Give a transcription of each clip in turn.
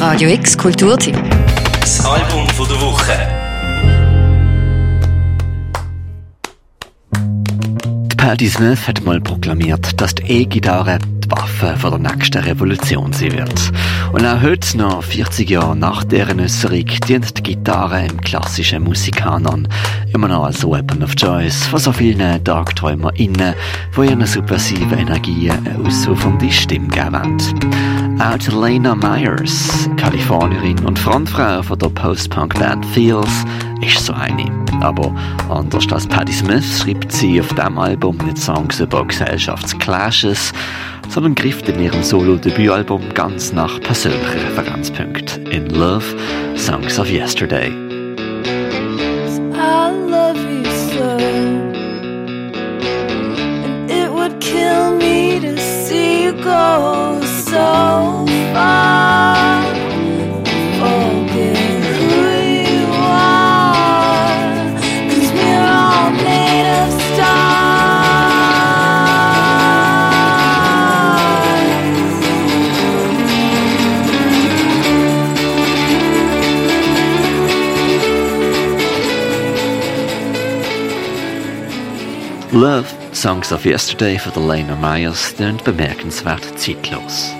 Radio X Kulturtipp. Das Album von der Woche. Patti Smith hat mal proklamiert, dass die E-Gitarre die Waffe von der nächsten Revolution sein wird. Und auch heute, noch 40 Jahre nach deren Äußerung, dient die Gitarre im klassischen Musikkanon immer noch als Weapon of Choice von so vielen TagträumerInnen, die ihren subversiven Energien eine ausufernde Stimme geben wollen. Auch Lena Myers, Kalifornierin und Frontfrau von der Post-Punk-Band Feels, ist so eine. Aber anders als Patti Smith schreibt sie auf diesem Album nicht Songs über Gesellschaftsclashes, sondern grifft in ihrem Solo-Debütalbum ganz nach persönlichen Referenzpunkten. In Love, Songs of Yesterday. Love, Songs of Yesterday von der Lena Myers tönt bemerkenswert zeitlos.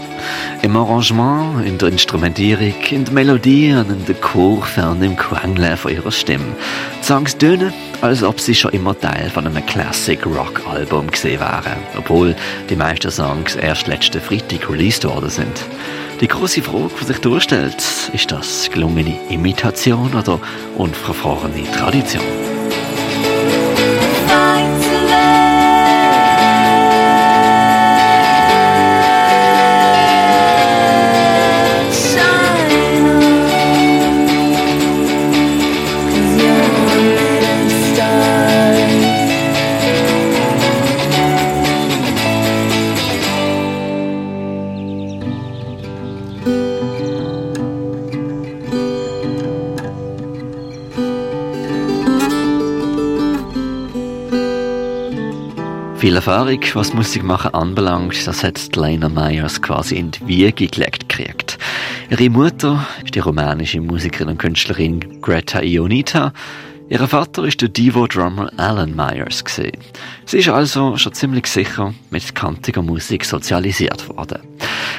Im Arrangement, in der Instrumentierung, in der Melodie und in der Chorfern im Quengeln von ihrer Stimme. Die Songs tönen, als ob sie schon immer Teil von einem Classic Rock Album gesehen wären, obwohl die meisten Songs erst letzten Freitag released worden sind. Die große Frage, die sich durchstellt, ist das gelungene Imitation oder unverfrorene Tradition? Viel Erfahrung, was Musikmachen anbelangt, das hat Lena Myers quasi in die Wiege gelegt gekriegt. Ihre Mutter ist die rumänische Musikerin und Künstlerin Greta Ionita. Ihr Vater ist der Divo-Drummer Alan Myers. Gewesen. Sie ist also schon ziemlich sicher mit kantiger Musik sozialisiert worden.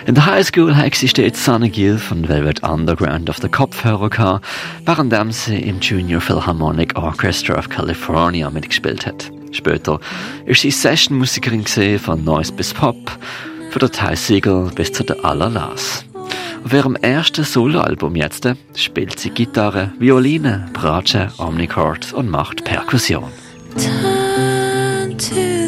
In der Highschool hat sie stets Sunny Gill von Velvet Underground auf den Kopfhörer gehabt, während sie im Junior Philharmonic Orchestra of California mitgespielt hat. Später ist sie Session-Musikerin von Noise bis Pop, von der Ty Siegel bis zu der Alalas. Auf ihrem ersten Soloalbum jetzt spielt sie Gitarre, Violine, Bratsche, Omnichord und macht Perkussion. Turn to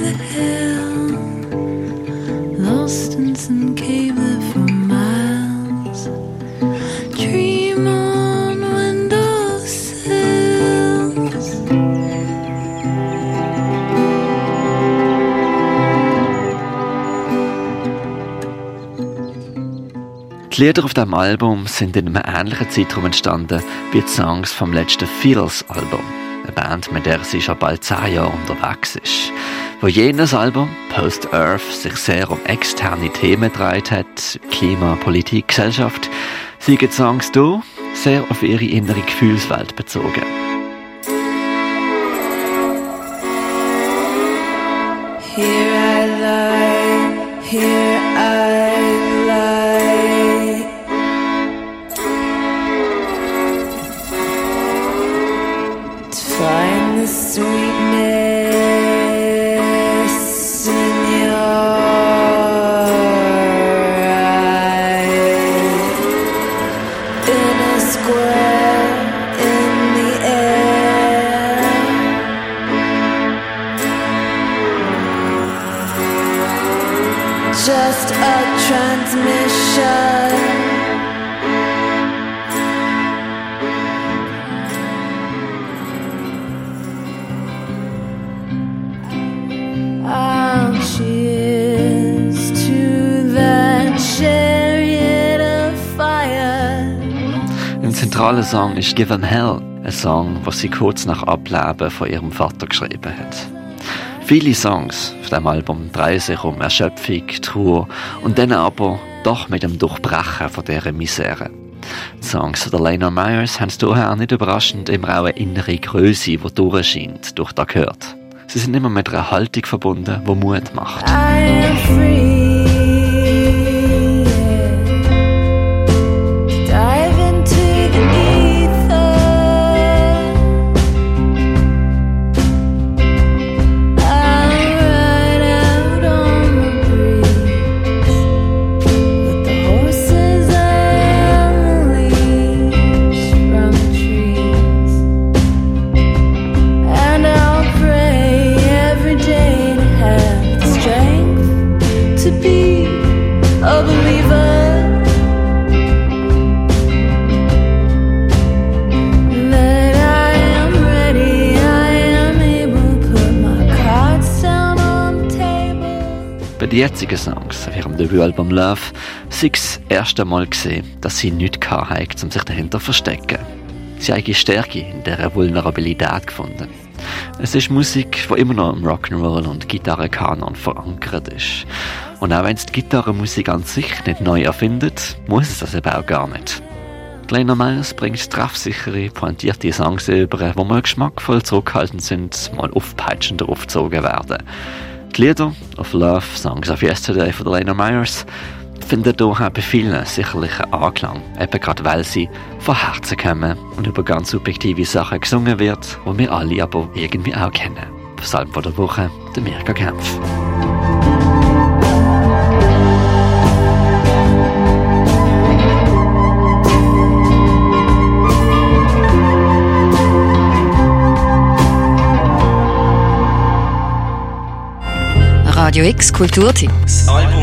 Die Lieder auf diesem Album sind in einem ähnlichen Zeitraum entstanden wie die Songs vom letzten Feels-Album. Eine Band, mit der sie schon bald zehn Jahre unterwegs ist. Wo jenes Album, Post Earth, sich sehr um externe Themen gedreht hat, Klima, Politik, Gesellschaft, sind die Songs hier sehr auf ihre innere Gefühlswelt bezogen. Here I lie, here just a transmission. I'll cheers to that chariot of fire. Ein zentraler Song ist Given Hell, ein Song, was sie kurz nach Ableben von ihrem Vater geschrieben hat. Viele Songs auf dem Album drehen sich um Erschöpfung, Trauer und dann aber doch mit dem Durchbrechen von dieser Misere. Die Songs der Lena Myers haben daher nicht überraschend immer auch eine innere Größe, die durchscheint, durch das gehört. Sie sind immer mit einer Haltung verbunden, die Mut macht. On the table. Bei den jetzigen Songs auf ihrem Debütalbum Love sei das erste Mal gesehen, dass sie nichts haben, um sich dahinter zu verstecken. Sie haben ihre Stärke in dieser Vulnerabilität gefunden. Es ist Musik, die immer noch im Rock'n'Roll und Gitarrenkanon verankert ist. Und auch wenn es die Gitarrenmusik an sich nicht neu erfindet, muss es das eben auch gar nicht. Lena Myers bringt treffsichere, pointierte Songs über, wo mal geschmackvoll zurückhaltend sind, mal aufpeitschender aufgezogen werden. Die Lieder auf Love, Songs of Yesterday von Lena Myers finden hier auch bei vielen sicherlich einen Anklang, eben gerade weil sie von Herzen kommen und über ganz subjektive Sachen gesungen wird, die wir alle aber irgendwie auch kennen. Psalm von der Woche, der Mirka Kempf. Radio X Kulturtipps. Album.